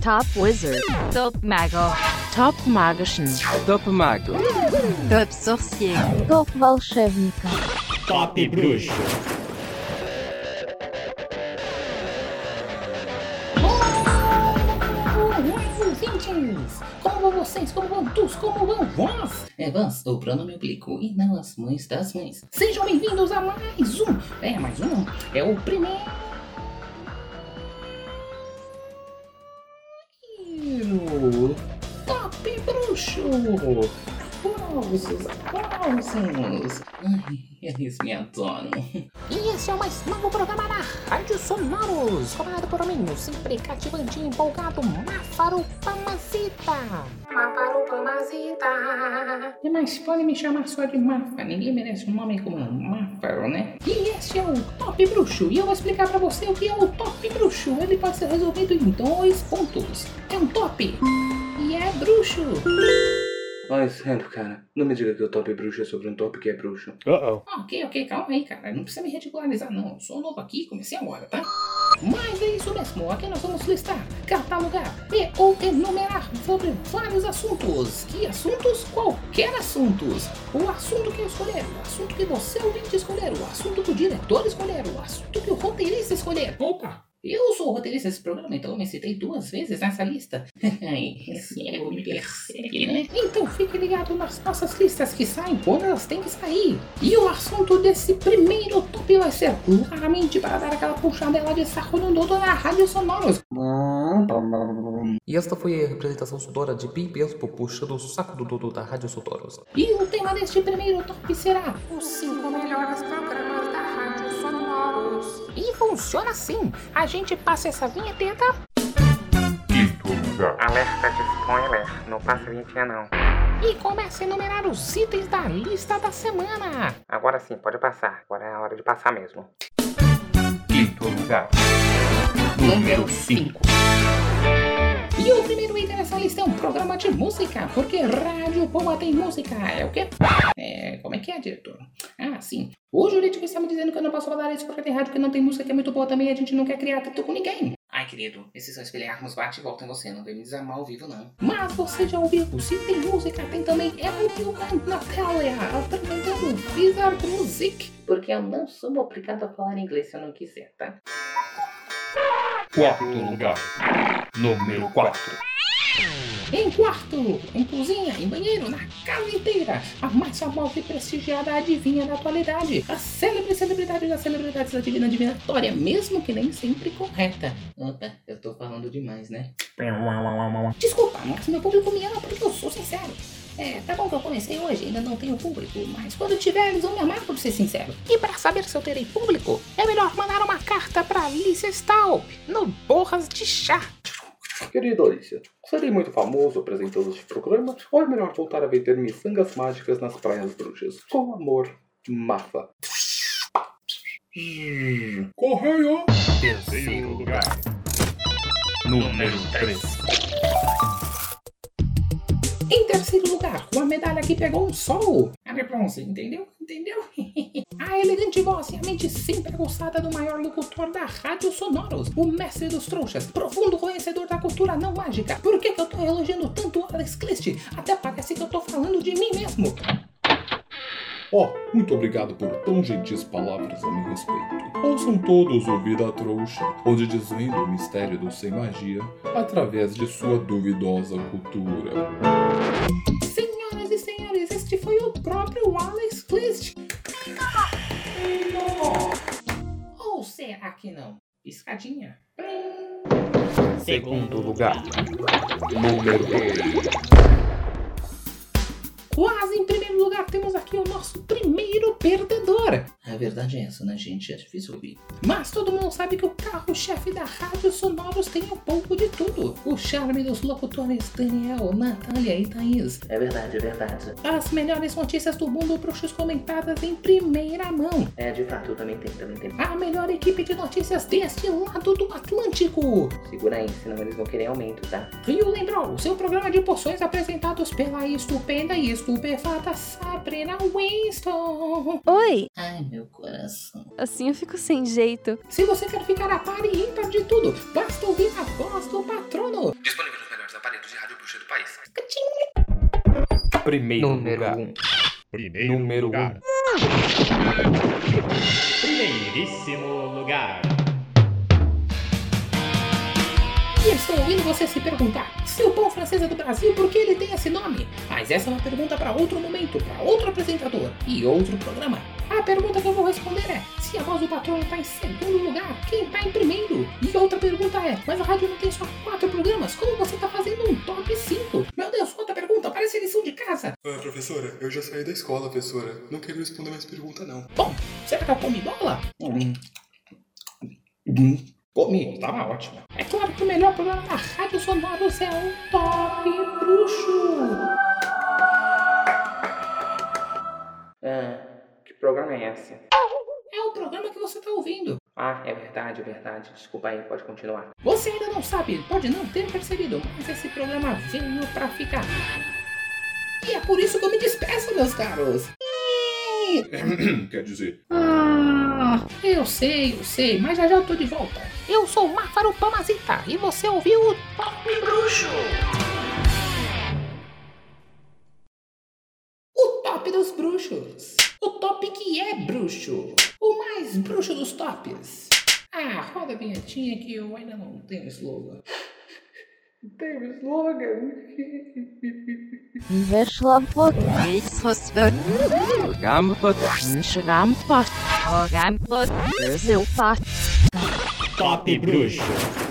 Top Wizard. Top Mago. Top Magician. Top Mago. Top Sorcier. Top волшебника. Top Bruxo. Oi, ouvintes! Como vão vocês? Como vão todos? Como vão vós? É vós, o pronome oblíquo e não as mães das mães. Sejam bem-vindos a mais um. É, mais um não. É o primeiro. Bruxo! Aplausos, aplausos! Ai, eles me adoram. E esse é o mais novo programa da Rádio Sonoros, comandado por mim, o sempre cativante e empolgado Máfaro Pamazita. Máfaro Pamazita. E mas podem me chamar só de Mafa, ninguém merece um nome como Máfaro, né? E esse é o Top Bruxo, e eu vou explicar pra você o que é o Top Bruxo. Ele pode ser resolvido em dois pontos. É um top é bruxo. Vai sendo, cara. Não me diga que o top bruxo é sobre um top que é bruxo. Uh-oh. Ok, ok, calma aí, cara. Não precisa me ridicularizar, não. Eu sou novo aqui, comecei agora, tá? Mas é isso mesmo. Aqui nós vamos listar, catalogar e ou enumerar sobre vários assuntos. Que assuntos? Qualquer assuntos. O assunto que eu escolher, o assunto que você ouvinte escolher, o assunto que o diretor escolher, o assunto que o roteirista escolher. Opa! Eu sou o roteirista desse programa, então eu me citei duas vezes nessa lista. Esse ego me persegue, né? Então fique ligado nas nossas listas que saem quando elas têm que sair. E o assunto desse primeiro top vai ser claramente para dar aquela puxadela de saco no dodo na Rádio Sonoros. E esta foi a representação sonora de Bim Bespo puxando o saco do Dudu da Rádio Sonoros. E o tema deste primeiro top será os cinco melhores programas funciona assim: a gente passa essa vinheteta Quinto lugar. Alerta de spoiler, não passa vinhetinha não. e começa a enumerar os itens da lista da semana. Agora sim, pode passar. Agora é a hora de passar mesmo. Quinto lugar. Número 5. E o primeiro item dessa lista é um programa de música, porque Rádio Poma tem música. É o quê? É, como é que é, diretor? Ah, sim. O jurídico está me dizendo que eu não posso falar isso porque tem rádio que não tem música que é muito boa também e a gente não quer criar atrito com ninguém. Ai, querido, esses são espelharmos bate e volta em você, não vem me desarmar ao vivo, não. Mas você já ouviu? Se tem música, tem também Emily Natalia apresentando Wizard Music. Porque eu não sou obrigado a falar inglês se eu não quiser, tá? Quarto lugar. Número 4. Em quarto, em cozinha, em banheiro, na casa inteira, a mais famosa e prestigiada adivinha da atualidade, a célebre celebridade das celebridades da divina divinatória, mesmo que nem sempre correta. Opa, eu tô falando demais, né? Desculpa, mas meu público me ama porque eu sou sincero. É, tá bom que eu comecei hoje, ainda não tenho público, mas quando tiver eles vão me amar por ser sincero. E para saber se eu terei público, é melhor mandar uma carta pra Alice Staub, no Borras de Chá. Querida Alicia, serei muito famoso apresentando este programa ou é melhor voltar a vender miçangas mágicas nas praias bruxas? Com amor, Mafa. Correio. Terceiro lugar. Número 3. Em terceiro lugar, uma medalha que pegou um sol. A bronze, entendeu? Entendeu? a elegante voz e a mente sempre aguçada do maior locutor da Rádio Sonoros, o mestre dos trouxas, profundo conhecedor da cultura não mágica. Por que, que eu tô elogiando tanto Alex Clist? Até parece que eu tô falando de mim mesmo. Ó, muito obrigado por tão gentis palavras a meu respeito. Ouçam todos o Vida Trouxa, onde desvendo o mistério do sem magia através de sua duvidosa cultura. Senhoras e senhores, este foi o próprio Alex Clist. Ou será que não? Piscadinha. Segundo lugar. Número 2. Quase em primeiro lugar temos aqui o nosso primeiro perdedor. A verdade é essa, né, gente? É difícil ouvir. Mas todo mundo sabe que o carro-chefe da Rádio Sonoros tem um pouco de tudo. O charme dos locutores Daniel, Natália e Thaís. É verdade, é verdade. As melhores notícias do mundo bruxos comentadas em primeira mão. É, de fato, também tem, também tem. A melhor equipe de notícias deste lado do Atlântico. Segura aí, senão eles vão querer aumento, tá? Rio Lembrou, seu programa de poções apresentados pela estupenda e estupefata Sabrina Winston. Oi, Ai, meu meu coração. Assim eu fico sem jeito. Se você quer ficar a par e ímpar de tudo, basta ouvir a voz do patrono. Disponível nos melhores aparelhos de rádio bruxa do país. Primeiro Número lugar. 1. Um. Primeiro Número lugar. Primeiríssimo lugar. E estou ouvindo você se perguntar: se o pão francês é do Brasil, por que ele tem esse nome? Mas essa é uma pergunta para outro momento, para outro apresentador e outro programa. A pergunta que eu vou responder é: se a voz do patrono está em segundo lugar, quem está em primeiro? E outra pergunta é: mas a rádio não tem só quatro programas? Como você está fazendo um top 5? Meu Deus, outra pergunta, parece lição de casa. Ah, professora, eu já saí da escola, professora. Não quero responder mais pergunta, não. Bom, será que eu comi bola? Hum. Hum. Comi, tava ótimo. Claro que o melhor programa da Rádio Sonoros é o Top Bruxo. Ah, que programa é esse? É o programa que você tá ouvindo. Ah, é verdade, é verdade. Desculpa aí, pode continuar. Você ainda não sabe, pode não ter percebido, mas esse programa veio pra ficar. E é por isso que eu me despeço, meus caros. Quer dizer, Ah, eu sei, eu sei, mas já já eu tô de volta. Eu sou o Máfaro Pamazita e você ouviu o Top Bruxo. O Top dos Bruxos. O top que é bruxo. O mais bruxo dos tops. Ah, roda a vinhetinha que eu ainda não tenho slogan. Tenho slogan. Weszła pod Gampot. Schrampot. Gampot. Silpot. Top Bruxo.